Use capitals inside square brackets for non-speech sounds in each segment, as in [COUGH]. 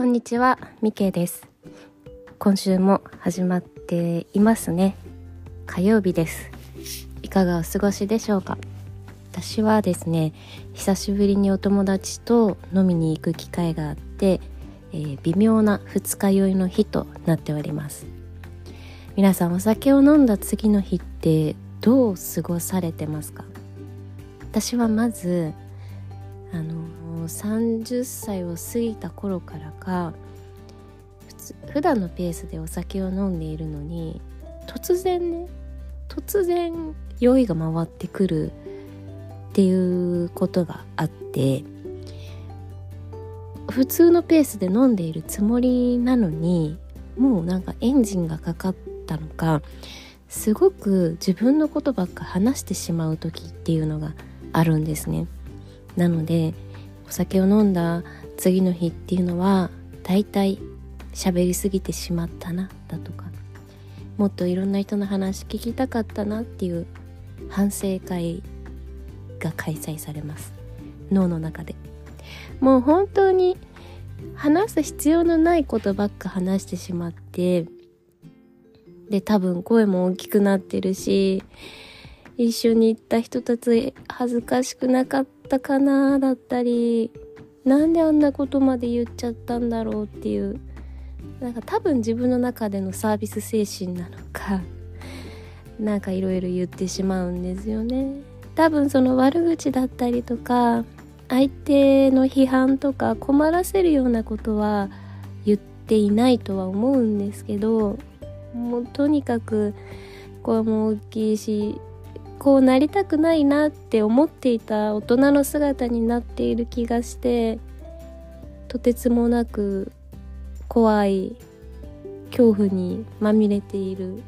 こんにちは、みけです。今週も始まっていますね。火曜日です。いかがお過ごしでしょうか？私はですね、久しぶりにお友達と飲みに行く機会があって、えー微妙な二日酔いの日となっております。皆さんお酒を飲んだ次の日ってどう過ごされてますか？私はまずあの30歳を過ぎた頃からか普通普段のペースでお酒を飲んでいるのに突然ね突然酔いが回ってくるっていうことがあって普通のペースで飲んでいるつもりなのにもうなんかエンジンがかかったのかすごく自分のことばっか話してしまう時っていうのがあるんですね。なのでお酒を飲んだ次の日っていうのはだいたい喋りすぎてしまったなだとか。もっといろんな人の話聞きたかったなっていう反省会が開催されます。脳の中で。もう本当に話す必要のないことばっか話してしまってで多分声も大きくなってるし一緒に行った人たち恥ずかしくなかったかなだったりなんであんなことまで言っちゃったんだろうっていうなんか多分自分の中でのサービス精神なのか [LAUGHS] なんかいろいろ言ってしまうんですよね。多分その悪口だったりとか相手の批判とか困らせるようなことは言っていないとは思うんですけどもうとにかく声も大きいしこうなりたくないなって思っていた大人の姿になっている気がしてとてつもなく怖い恐怖にまみれている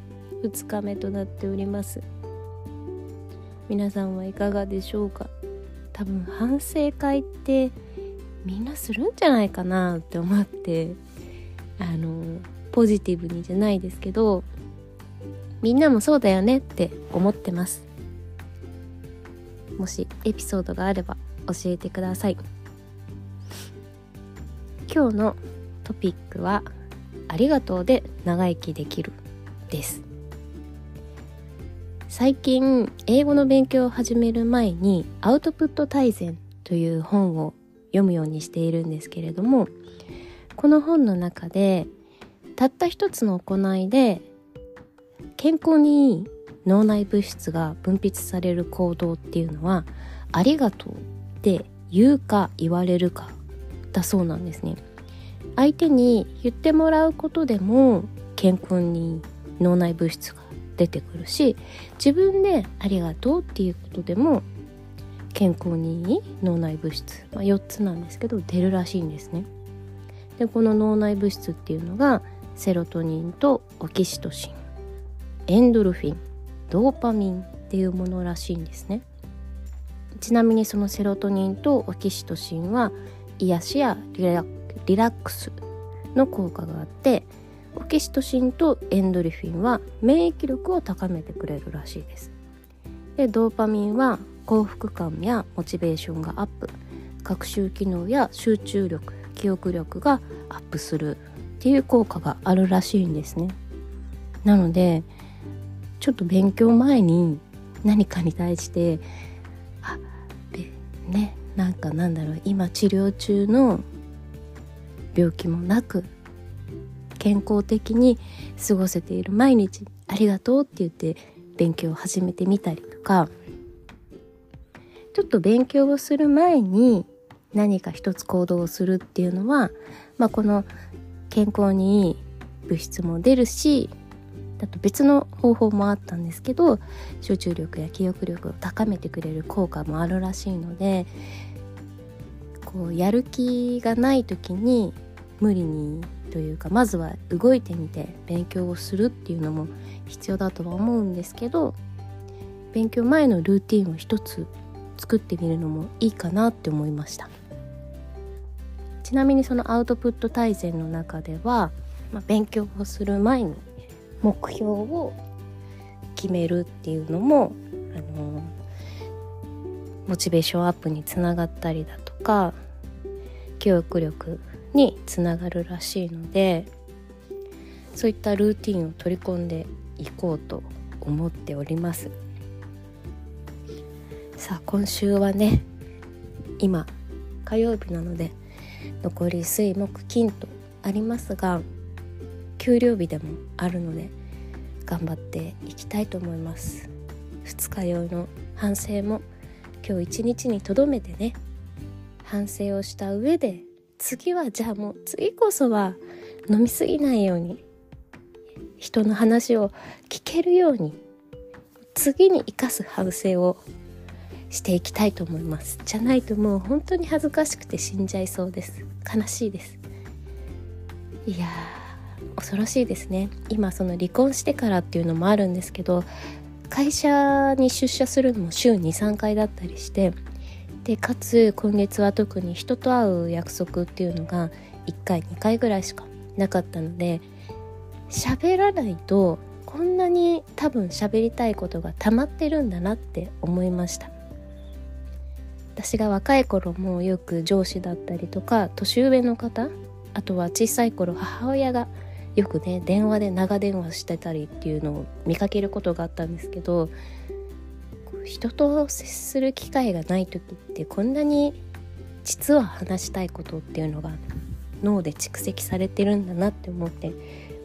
2日目となっております。皆さんはいかがでしょうか？多分反省会ってみんなするんじゃないかなって思ってあのポジティブにじゃないですけどみんなもそうだよねって思ってます。もしエピソードがあれば教えてください。今日のトピックはありがとうで長生きできるです。最近英語の勉強を始める前にアウトプット大全という本を読むようにしているんですけれどもこの本の中でたった一つの行いで健康にいい脳内物質が分泌される行動っていうのはありがとうって言うか言われるかだそうなんですね。相手に言ってもらうことでも健康に脳内物質が出てくるし自分でありがとうっていうことでも健康にいい脳内物質、まあ、4つなんですけど出るらしいんですね。でこの脳内物質っていうのがセロトニンとオキシトシンエンドルフィンドーパミンっていうものらしいんですね。ちなみにそのセロトニンとオキシトシンは癒しやリラリラックスの効果があってオキシトシンとエンドルフィンは免疫力を高めてくれるらしいです。でドーパミンは幸福感やモチベーションがアップ学習機能や集中力記憶力がアップするっていう効果があるらしいんですね。なのでちょっと勉強前に何かに対してあねなんかなんだろう今治療中の病気もなく健康的に過ごせている毎日ありがとうって言って勉強を始めてみたりとかちょっと勉強をする前に何か一つ行動をするっていうのは、まあ、この健康にいい物質も出るしあと別の方法もあったんですけど集中力や記憶力を高めてくれる効果もあるらしいのでこうやる気がない時に無理にというかまずは動いてみて勉強をするっていうのも必要だとは思うんですけど勉強前のルーティンを一つ作ってみるのもいいかなって思いました。ちなみにそのアウトプット大全の中では、まあ、勉強をする前に目標を決めるっていうのもあのモチベーションアップにつながったりだとか記憶力につながるらしいのでそういったルーティンを取り込んでいこうと思っております。さあ今週はね今火曜日なので残り水木金とありますが給料日でもあるので頑張っていきたいと思います。二日酔いの反省も今日一日にとどめてね反省をした上で次はじゃあもう次こそは飲みすぎないように人の話を聞けるように次に生かす反省をしていきたいと思います。じゃないともう本当に恥ずかしくて死んじゃいそうです。悲しいです。いや恐ろしいですね。今その離婚してからっていうのもあるんですけど会社に出社するのも週23回だったりしてでかつ今月は特に人と会う約束っていうのが1回2回ぐらいしかなかったので喋らないとこんなに多分喋りたいことが溜まってるんだなって思いました。私が若い頃もよく上司だったりとか年上の方あとは小さい頃母親がよくね電話で長電話してたりっていうのを見かけることがあったんですけど人と接する機会がない時ってこんなに実は話したいことっていうのが脳で蓄積されてるんだなって思って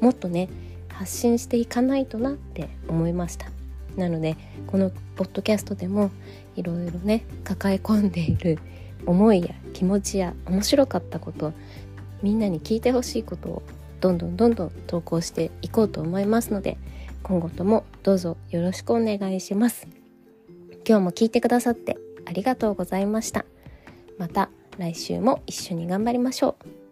もっとね発信していかないとなって思いました。なのでこのポッドキャストでもいろいろね抱え込んでいる思いや気持ちや面白かったことみんなに聞いてほしいことをどんどんどんどん投稿していこうと思いますので今後ともどうぞよろしくお願いします。今日も聞いてくださってありがとうございました。また来週も一緒に頑張りましょう。